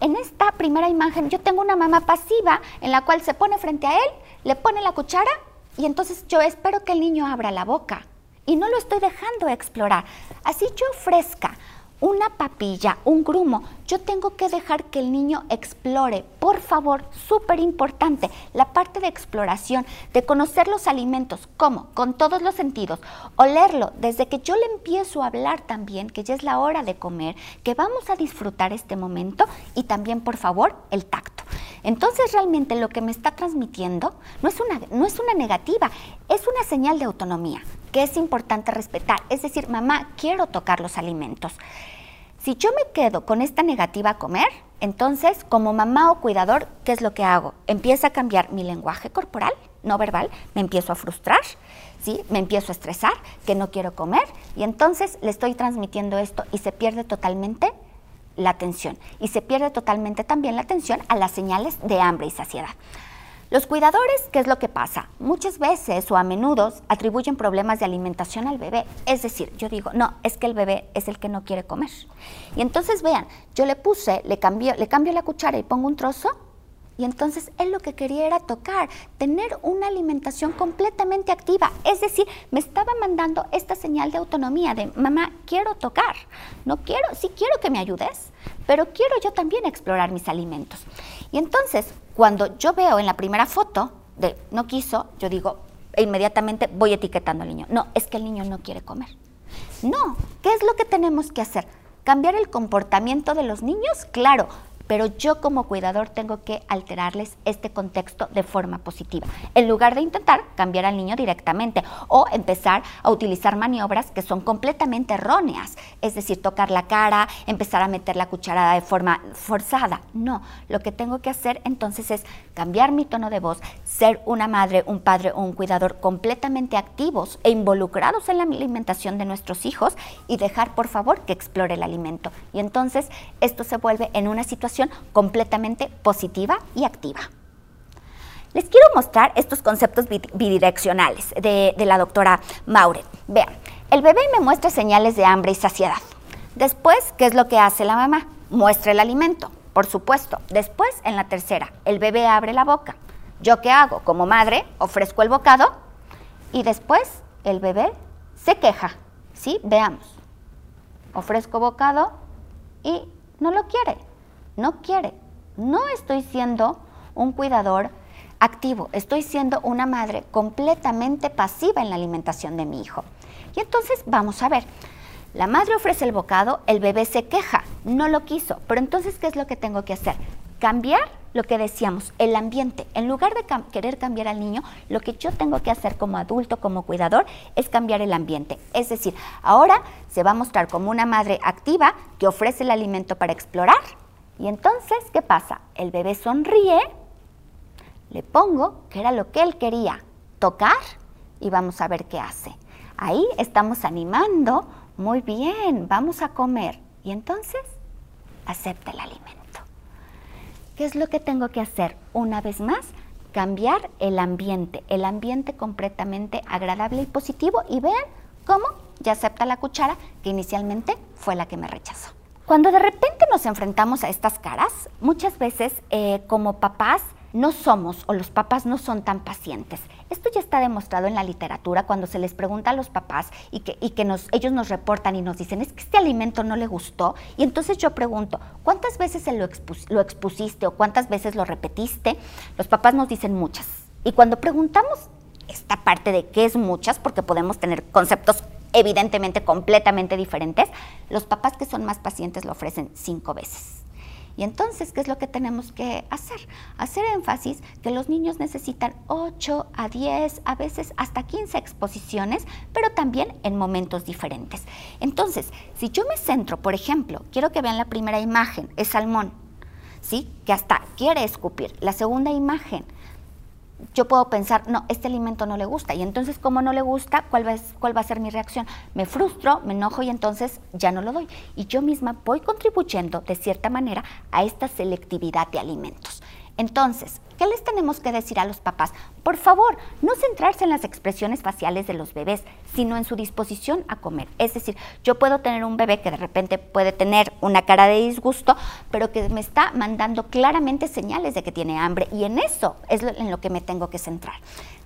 Speaker 2: en esta primera imagen yo tengo una mamá pasiva en la cual se pone frente a él, le pone la cuchara y entonces yo espero que el niño abra la boca y no lo estoy dejando explorar. Así yo ofrezca una papilla, un grumo. Yo tengo que dejar que el niño explore. Por favor, súper importante, la parte de exploración, de conocer los alimentos. ¿Cómo? Con todos los sentidos. Olerlo, desde que yo le empiezo a hablar también, que ya es la hora de comer, que vamos a disfrutar este momento y también, por favor, el tacto. Entonces, realmente lo que me está transmitiendo no es una, no es una negativa, es una señal de autonomía que es importante respetar. Es decir, mamá, quiero tocar los alimentos. Si yo me quedo con esta negativa a comer, entonces como mamá o cuidador, ¿qué es lo que hago? Empieza a cambiar mi lenguaje corporal, no verbal, me empiezo a frustrar, ¿sí? me empiezo a estresar, que no quiero comer, y entonces le estoy transmitiendo esto y se pierde totalmente la atención. Y se pierde totalmente también la atención a las señales de hambre y saciedad. Los cuidadores, ¿qué es lo que pasa? Muchas veces o a menudo atribuyen problemas de alimentación al bebé. Es decir, yo digo, no, es que el bebé es el que no quiere comer. Y entonces vean, yo le puse, le cambio, le cambio la cuchara y pongo un trozo y entonces él lo que quería era tocar, tener una alimentación completamente activa. Es decir, me estaba mandando esta señal de autonomía de, mamá, quiero tocar. No quiero, sí quiero que me ayudes, pero quiero yo también explorar mis alimentos. Y entonces, cuando yo veo en la primera foto de no quiso, yo digo, e inmediatamente voy etiquetando al niño. No, es que el niño no quiere comer. No, ¿qué es lo que tenemos que hacer? ¿Cambiar el comportamiento de los niños? Claro, pero yo como cuidador tengo que alterarles este contexto de forma positiva, en lugar de intentar cambiar al niño directamente o empezar a utilizar maniobras que son completamente erróneas, es decir, tocar la cara, empezar a meter la cucharada de forma forzada. No, lo que tengo que hacer entonces es cambiar mi tono de voz, ser una madre, un padre o un cuidador completamente activos e involucrados en la alimentación de nuestros hijos y dejar por favor que explore el alimento. Y entonces esto se vuelve en una situación completamente positiva y activa. Les quiero mostrar estos conceptos bidireccionales de, la doctora Mauret. Vean, el bebé me muestra señales de hambre y saciedad. Después, ¿qué es lo que hace la mamá? Muestra el alimento, por supuesto. Después, en la tercera, el bebé abre la boca. ¿Yo qué hago? Como madre, ofrezco el bocado y después el bebé se queja. ¿Sí? Veamos. Ofrezco bocado y no lo quiere no quiere. No estoy siendo un cuidador activo, estoy siendo una madre completamente pasiva en la alimentación de mi hijo. Y entonces vamos a ver, la madre ofrece el bocado, el bebé se queja, no lo quiso, pero entonces, ¿qué es lo que tengo que hacer? Cambiar lo que decíamos, el ambiente. En lugar de querer cambiar al niño, lo que yo tengo que hacer como adulto, como cuidador, es cambiar el ambiente. Es decir, ahora se va a mostrar como una madre activa que ofrece el alimento para explorar, y entonces, ¿qué pasa? El bebé sonríe, le pongo, que era lo que él quería, tocar y vamos a ver qué hace. Ahí estamos animando, muy bien, vamos a comer. Y entonces, acepta el alimento. ¿Qué es lo que tengo que hacer? Una vez más, cambiar el ambiente, el ambiente completamente agradable y positivo y vean cómo ya acepta la cuchara que inicialmente fue la que me rechazó. Cuando de repente nos enfrentamos a estas caras, muchas veces eh, como papás no somos o los papás no son tan pacientes. Esto ya está demostrado en la literatura cuando se les pregunta a los papás y que, ellos nos reportan y nos dicen, es que este alimento no le gustó. Y entonces yo pregunto, ¿cuántas veces lo, lo expusiste o cuántas veces lo repetiste? Los papás nos dicen muchas. Y cuando preguntamos esta parte de qué es muchas, porque podemos tener conceptos evidentemente completamente diferentes, los papás que son más pacientes lo ofrecen cinco veces. Y entonces, ¿qué es lo que tenemos que hacer? Hacer énfasis que los niños necesitan 8 a 10, a veces hasta 15 exposiciones, pero también en momentos diferentes. Entonces, si yo me centro, por ejemplo, quiero que vean la primera imagen, es salmón, ¿sí? Que hasta quiere escupir. La segunda imagen, yo puedo pensar, no, este alimento no le gusta. Y entonces, como no le gusta, ¿cuál va, ¿cuál va a ser mi reacción? Me frustro, me enojo y entonces ya no lo doy. Y yo misma voy contribuyendo de cierta manera a esta selectividad de alimentos. Entonces, ¿qué les tenemos que decir a los papás? Por favor, no centrarse en las expresiones faciales de los bebés, sino en su disposición a comer. Es decir, yo puedo tener un bebé que de repente puede tener una cara de disgusto, pero que me está mandando claramente señales de que tiene hambre y en eso es en lo que me tengo que centrar.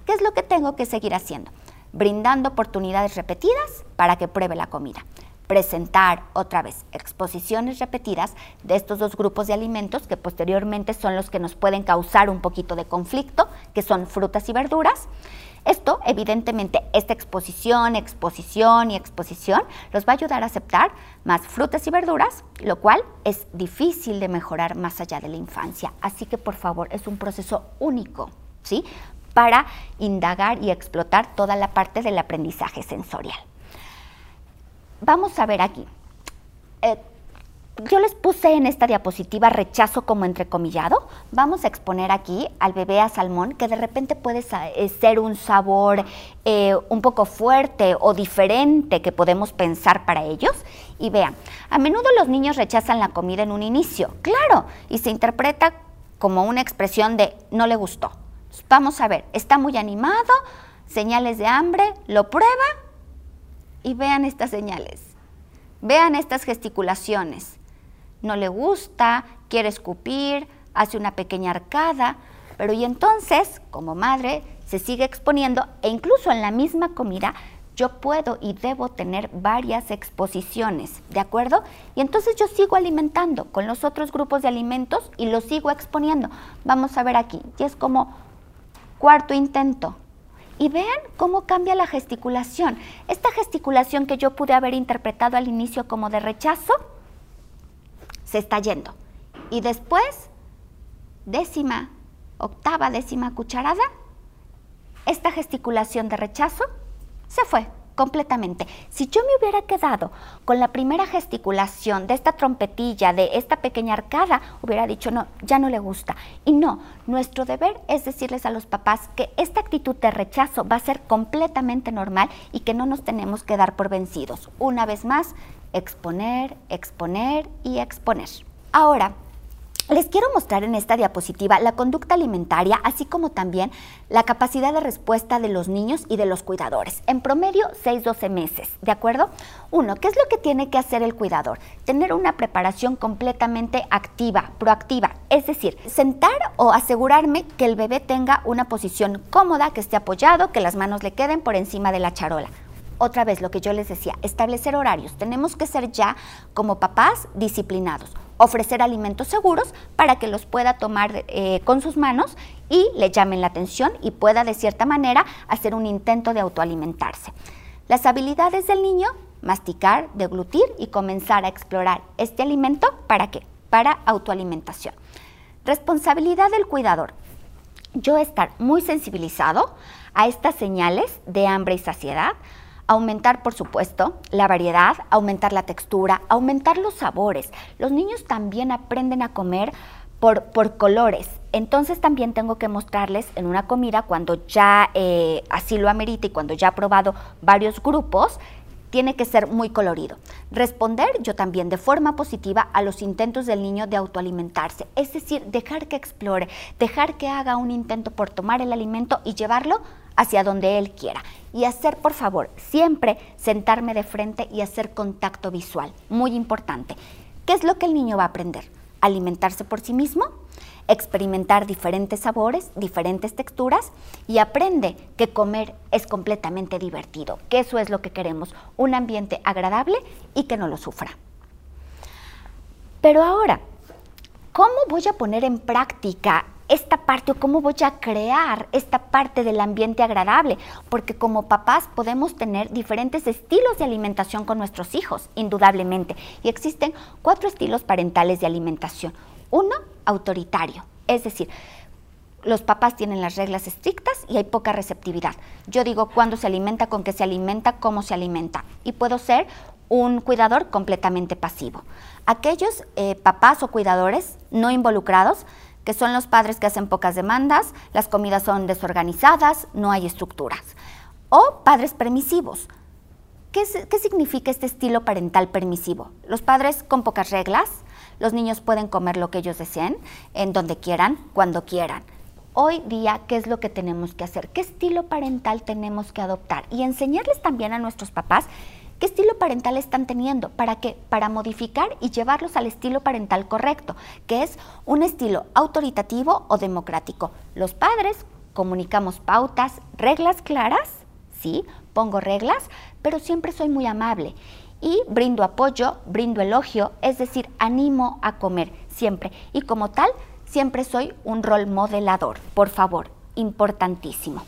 Speaker 2: ¿Qué es lo que tengo que seguir haciendo? Brindando oportunidades repetidas para que pruebe la comida presentar otra vez exposiciones repetidas de estos dos grupos de alimentos que posteriormente son los que nos pueden causar un poquito de conflicto, que son frutas y verduras. Esto, evidentemente, esta exposición, exposición y exposición los va a ayudar a aceptar más frutas y verduras, lo cual es difícil de mejorar más allá de la infancia. Así que, por favor, es un proceso único, ¿sí? Para indagar y explotar toda la parte del aprendizaje sensorial. Vamos a ver aquí. Eh, yo les puse en esta diapositiva rechazo como entrecomillado. Vamos a exponer aquí al bebé a salmón, que de repente puede eh, ser un sabor eh, un poco fuerte o diferente que podemos pensar para ellos. Y vean, a menudo los niños rechazan la comida en un inicio, claro, y se interpreta como una expresión de no le gustó. Vamos a ver, está muy animado, señales de hambre, lo prueba y vean estas señales. Vean estas gesticulaciones no le gusta, quiere escupir, hace una pequeña arcada, pero y entonces, como madre, se sigue exponiendo e incluso en la misma comida yo puedo y debo tener varias exposiciones, ¿de acuerdo? Y entonces yo sigo alimentando con los otros grupos de alimentos y los sigo exponiendo. Vamos a ver aquí, y es como cuarto intento. Y vean cómo cambia la gesticulación. Esta gesticulación que yo pude haber interpretado al inicio como de rechazo, se está yendo. Y después, décima, octava, décima cucharada, esta gesticulación de rechazo se fue completamente. Si yo me hubiera quedado con la primera gesticulación de esta trompetilla, de esta pequeña arcada, hubiera dicho, no, ya no le gusta. Y no, nuestro deber es decirles a los papás que esta actitud de rechazo va a ser completamente normal y que no nos tenemos que dar por vencidos. Una vez más, exponer, exponer y exponer. Ahora, les quiero mostrar en esta diapositiva la conducta alimentaria, así como también la capacidad de respuesta de los niños y de los cuidadores. En promedio, 6-12 meses, ¿de acuerdo? Uno, ¿qué es lo que tiene que hacer el cuidador? Tener una preparación completamente activa, proactiva, es decir, sentar o asegurarme que el bebé tenga una posición cómoda, que esté apoyado, que las manos le queden por encima de la charola otra vez lo que yo les decía, establecer horarios. Tenemos que ser ya como papás disciplinados, ofrecer alimentos seguros para que los pueda tomar eh, con sus manos y le llamen la atención y pueda de cierta manera hacer un intento de autoalimentarse. Las habilidades del niño, masticar, deglutir y comenzar a explorar este alimento, ¿para qué? Para autoalimentación. Responsabilidad del cuidador. Yo estar muy sensibilizado a estas señales de hambre y saciedad, Aumentar, por supuesto, la variedad, aumentar la textura, aumentar los sabores. Los niños también aprenden a comer por, por colores. Entonces también tengo que mostrarles en una comida cuando ya eh, así lo amerita y cuando ya ha probado varios grupos, tiene que ser muy colorido. Responder yo también de forma positiva a los intentos del niño de autoalimentarse, es decir, dejar que explore, dejar que haga un intento por tomar el alimento y llevarlo hacia donde él quiera. Y hacer, por favor, siempre sentarme de frente y hacer contacto visual. Muy importante. ¿Qué es lo que el niño va a aprender? Alimentarse por sí mismo, experimentar diferentes sabores, diferentes texturas y aprende que comer es completamente divertido, que eso es lo que queremos, un ambiente agradable y que no lo sufra. Pero ahora, ¿cómo voy a poner en práctica esta parte o cómo voy a crear esta parte del ambiente agradable, porque como papás podemos tener diferentes estilos de alimentación con nuestros hijos, indudablemente, y existen cuatro estilos parentales de alimentación. Uno, autoritario, es decir, los papás tienen las reglas estrictas y hay poca receptividad. Yo digo cuándo se alimenta, con qué se alimenta, cómo se alimenta. Y puedo ser un cuidador completamente pasivo. Aquellos eh, papás o cuidadores no involucrados que son los padres que hacen pocas demandas, las comidas son desorganizadas, no hay estructuras. O padres permisivos. ¿Qué, ¿Qué, significa este estilo parental permisivo? Los padres con pocas reglas, los niños pueden comer lo que ellos deseen, en donde quieran, cuando quieran. Hoy día, ¿qué es lo que tenemos que hacer? ¿Qué estilo parental tenemos que adoptar? Y enseñarles también a nuestros papás ¿Qué estilo parental están teniendo? ¿Para qué? Para modificar y llevarlos al estilo parental correcto, que es un estilo autoritativo o democrático. Los padres comunicamos pautas, reglas claras, sí, pongo reglas, pero siempre soy muy amable. y brindo apoyo, brindo elogio, es decir, animo a comer siempre. Y como tal, siempre soy un rol modelador. Por favor, importantísimo.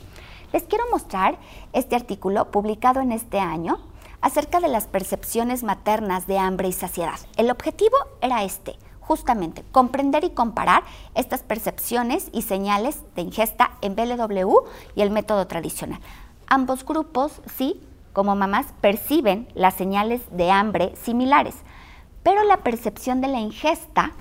Speaker 2: Les quiero mostrar este artículo publicado en este año acerca de las percepciones maternas de hambre y saciedad. El objetivo era este, justamente comprender y comparar estas percepciones y señales de ingesta en BLW y el método tradicional. Ambos grupos, sí, como mamás, perciben las señales de hambre similares, pero la percepción de la ingesta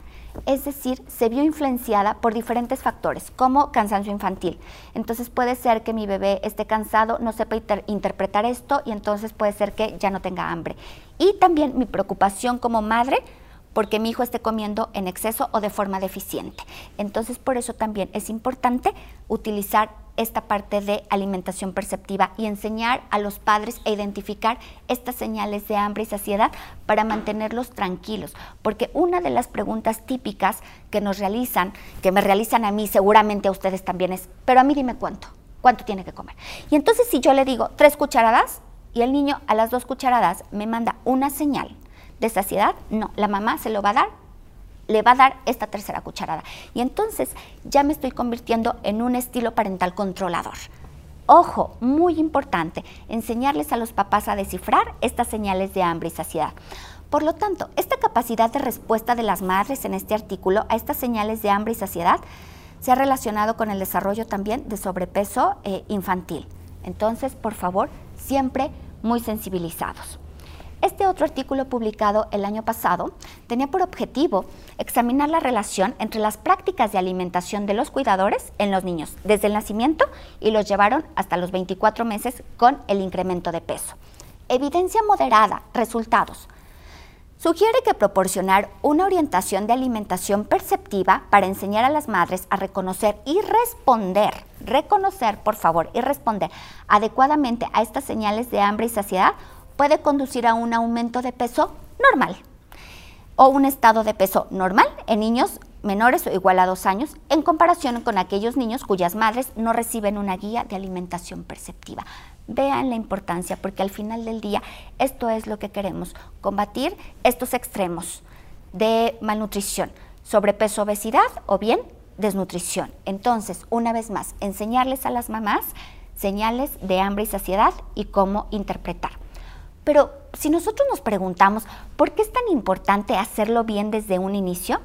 Speaker 2: es decir, se vio influenciada por diferentes factores, como cansancio infantil. Entonces puede ser que mi bebé esté cansado, no sepa interpretar esto y entonces puede ser que ya no tenga hambre. Y también mi preocupación como madre porque mi hijo esté comiendo en exceso o de forma deficiente. Entonces, por eso también es importante utilizar esta parte de alimentación perceptiva y enseñar a los padres a identificar estas señales de hambre y saciedad para mantenerlos tranquilos. Porque una de las preguntas típicas que nos realizan, que me realizan a mí, seguramente a ustedes también es, pero a mí dime cuánto, cuánto tiene que comer. Y entonces si yo le digo tres cucharadas y el niño a las dos cucharadas me manda una señal de saciedad, no, la mamá se lo va a dar, le va a dar esta tercera cucharada. Y entonces ya me estoy convirtiendo en un estilo parental controlador. Ojo, muy importante, enseñarles a los papás a descifrar estas señales de hambre y saciedad. Por lo tanto, esta capacidad de respuesta de las madres en este artículo a estas señales de hambre y saciedad se ha relacionado con el desarrollo también de sobrepeso eh, infantil. Entonces, por favor, siempre muy sensibilizados. Este otro artículo publicado el año pasado tenía por objetivo examinar la relación entre las prácticas de alimentación de los cuidadores en los niños desde el nacimiento y los llevaron hasta los 24 meses con el incremento de peso. Evidencia moderada, resultados. Sugiere que proporcionar una orientación de alimentación perceptiva para enseñar a las madres a reconocer y responder, reconocer por favor y responder adecuadamente a estas señales de hambre y saciedad puede conducir a un aumento de peso normal o un estado de peso normal en niños menores o igual a dos años en comparación con aquellos niños cuyas madres no reciben una guía de alimentación perceptiva. Vean la importancia porque al final del día esto es lo que queremos, combatir estos extremos de malnutrición, sobrepeso, obesidad o bien desnutrición. Entonces, una vez más, enseñarles a las mamás señales de hambre y saciedad y cómo interpretar. Pero si nosotros nos preguntamos, ¿por qué es tan importante hacerlo bien desde un inicio?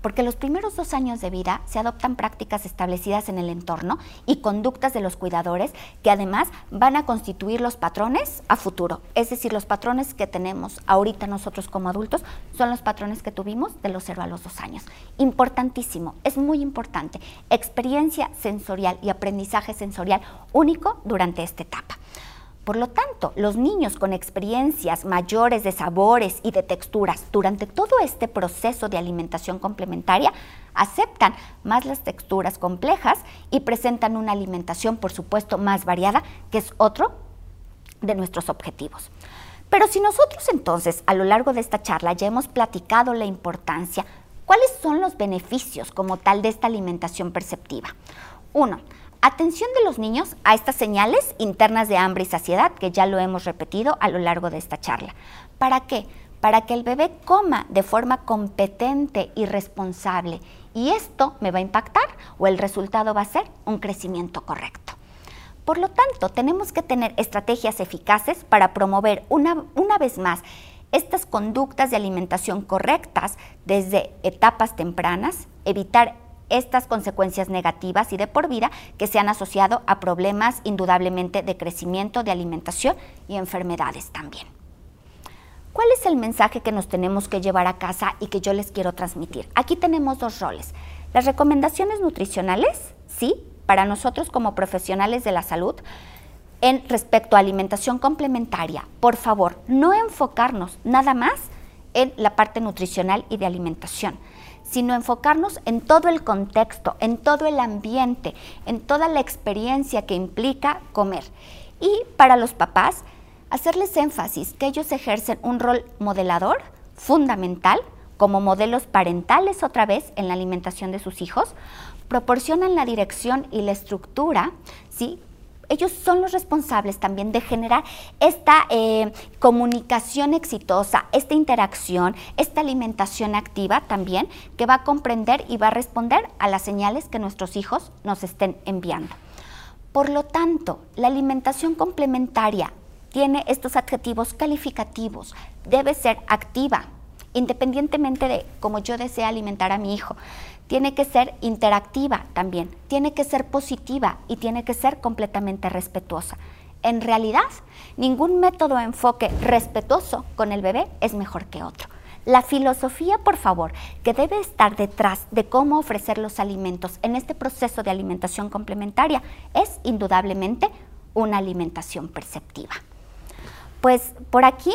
Speaker 2: Porque los primeros dos años de vida se adoptan prácticas establecidas en el entorno y conductas de los cuidadores que además van a constituir los patrones a futuro. Es decir, los patrones que tenemos ahorita nosotros como adultos son los patrones que tuvimos de los cero a los dos años. Importantísimo, es muy importante. Experiencia sensorial y aprendizaje sensorial único durante esta etapa. Por lo tanto, los niños con experiencias mayores de sabores y de texturas durante todo este proceso de alimentación complementaria aceptan más las texturas complejas y presentan una alimentación, por supuesto, más variada, que es otro de nuestros objetivos. Pero si nosotros entonces a lo largo de esta charla ya hemos platicado la importancia, ¿cuáles son los beneficios como tal de esta alimentación perceptiva? Uno, Atención de los niños a estas señales internas de hambre y saciedad, que ya lo hemos repetido a lo largo de esta charla. ¿Para qué? Para que el bebé coma de forma competente y responsable. Y esto me va a impactar o el resultado va a ser un crecimiento correcto. Por lo tanto, tenemos que tener estrategias eficaces para promover una, una vez más estas conductas de alimentación correctas desde etapas tempranas, evitar estas consecuencias negativas y de por vida que se han asociado a problemas indudablemente de crecimiento, de alimentación y enfermedades también. ¿Cuál es el mensaje que nos tenemos que llevar a casa y que yo les quiero transmitir? Aquí tenemos dos roles. Las recomendaciones nutricionales, sí, para nosotros como profesionales de la salud, en respecto a alimentación complementaria, por favor, no enfocarnos nada más en la parte nutricional y de alimentación, sino enfocarnos en todo el contexto, en todo el ambiente, en toda la experiencia que implica comer. Y para los papás, hacerles énfasis que ellos ejercen un rol modelador fundamental como modelos parentales otra vez en la alimentación de sus hijos, proporcionan la dirección y la estructura, ¿sí? Ellos son los responsables también de generar esta eh, comunicación exitosa, esta interacción, esta alimentación activa también, que va a comprender y va a responder a las señales que nuestros hijos nos estén enviando. Por lo tanto, la alimentación complementaria tiene estos adjetivos calificativos, debe ser activa, independientemente de cómo yo desee alimentar a mi hijo. Tiene que ser interactiva también, tiene que ser positiva y tiene que ser completamente respetuosa. En realidad, ningún método o enfoque respetuoso con el bebé es mejor que otro. La filosofía, por favor, que debe estar detrás de cómo ofrecer los alimentos en este proceso de alimentación complementaria es indudablemente una alimentación perceptiva. Pues por aquí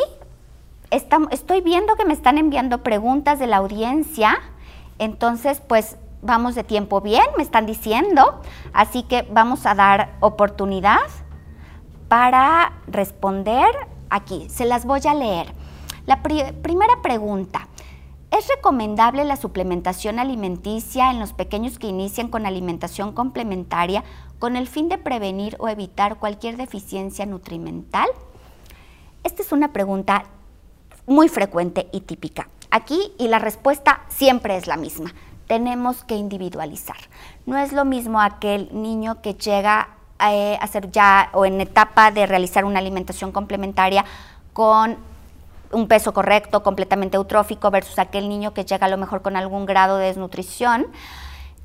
Speaker 2: estoy viendo que me están enviando preguntas de la audiencia, entonces pues vamos de tiempo bien, me están diciendo, así que vamos a dar oportunidad para responder aquí. Se las voy a leer. La primera pregunta. ¿Es recomendable la suplementación alimenticia en los pequeños que inician con alimentación complementaria con el fin de prevenir o evitar cualquier deficiencia nutrimental? Esta es una pregunta muy frecuente y típica. Aquí y la respuesta siempre es la misma. Tenemos que individualizar. No es lo mismo aquel niño que llega eh, a ser ya o en etapa de realizar una alimentación complementaria con un peso correcto, completamente eutrófico, versus aquel niño que llega a lo mejor con algún grado de desnutrición.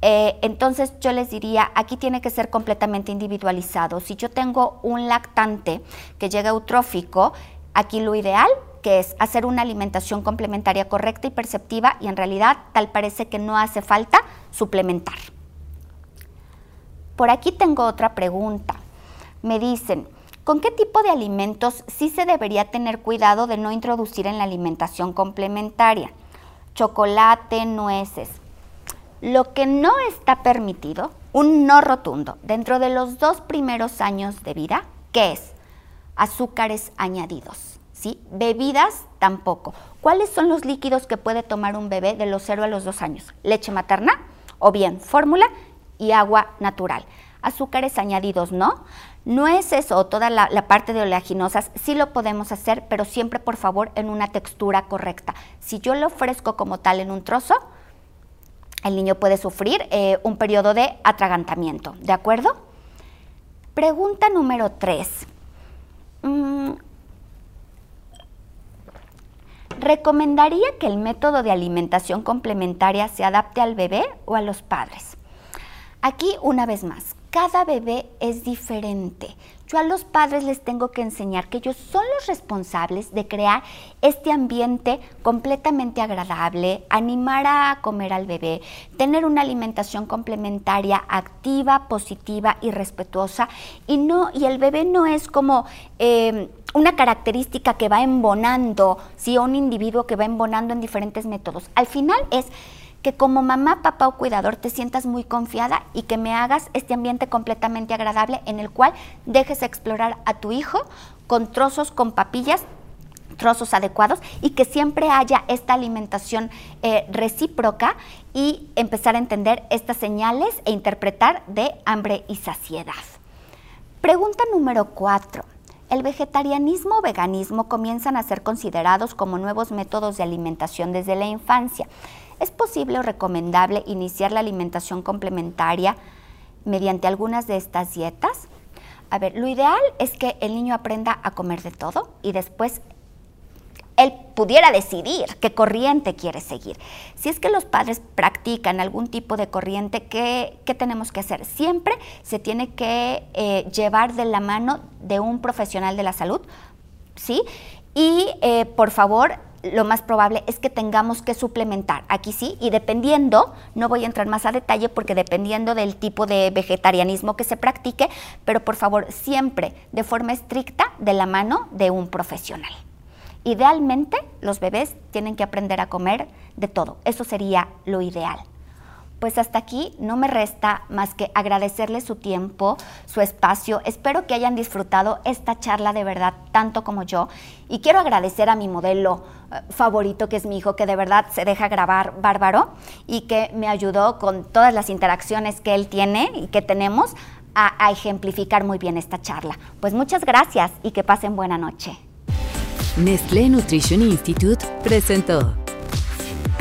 Speaker 2: Eh, entonces yo les diría, aquí tiene que ser completamente individualizado. Si yo tengo un lactante que llega eutrófico, aquí lo ideal que es hacer una alimentación complementaria correcta y perceptiva y en realidad tal parece que no hace falta suplementar. Por aquí tengo otra pregunta. Me dicen, ¿Con qué tipo de alimentos sí se debería tener cuidado de no introducir en la alimentación complementaria? Chocolate, nueces. Lo que no está permitido, un no rotundo, dentro de los dos primeros años de vida, ¿qué es? Azúcares añadidos. ¿Sí? Bebidas tampoco. ¿Cuáles son los líquidos que puede tomar un bebé de los 0 a los 2 años? Leche materna o bien fórmula y agua natural. Azúcares añadidos no. Nueces o toda la, parte de oleaginosas sí lo podemos hacer, pero siempre por favor en una textura correcta. Si yo lo ofrezco como tal en un trozo, el niño puede sufrir eh, un periodo de atragantamiento, ¿de acuerdo? Pregunta número 3. ¿Recomendaría que el método de alimentación complementaria se adapte al bebé o a los padres? Aquí una vez más, cada bebé es diferente. Yo a los padres les tengo que enseñar que ellos son los responsables de crear este ambiente completamente agradable, animar a comer al bebé, tener una alimentación complementaria activa, positiva y respetuosa. Y, no, y el bebé no es como em, una característica que va embonando, ¿sí? un individuo que va embonando en diferentes métodos. Al final es que como mamá, papá o cuidador te sientas muy confiada y que me hagas este ambiente completamente agradable en el cual dejes explorar a tu hijo con trozos, con papillas trozos adecuados y que siempre haya esta alimentación eh, recíproca y empezar a entender estas señales e interpretar de hambre y saciedad. Pregunta número cuatro. El vegetarianismo o veganismo comienzan a ser considerados como nuevos métodos de alimentación desde la infancia. ¿Es posible o recomendable iniciar la alimentación complementaria mediante algunas de estas dietas? A ver, lo ideal es que el niño aprenda a comer de todo y después él pudiera decidir qué corriente quiere seguir. Si es que los padres practican algún tipo de corriente, ¿qué, tenemos que hacer? Siempre se tiene que eh, llevar de la mano de un profesional de la salud, ¿sí? Y eh, por favor, lo más probable es que tengamos que suplementar. Aquí sí, y dependiendo, no voy a entrar más a detalle porque dependiendo del tipo de vegetarianismo que se practique, pero por favor, siempre de forma estricta de la mano de un profesional. Idealmente, los bebés tienen que aprender a comer de todo. Eso sería lo ideal pues hasta aquí no me resta más que agradecerles su tiempo, su espacio. Espero que hayan disfrutado esta charla de verdad tanto como yo. Y quiero agradecer a mi modelo eh, favorito, que es mi hijo, que de verdad se deja grabar bárbaro y que me ayudó con todas las interacciones que él tiene y que tenemos a, a ejemplificar muy bien esta charla. Pues muchas gracias y que pasen buena noche.
Speaker 1: Nestlé Nutrition Institute presentó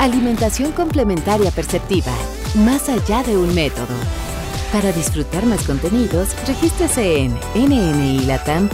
Speaker 1: Alimentación complementaria perceptiva, más allá de un método. Para disfrutar más contenidos, regístrese en nnilatam.org.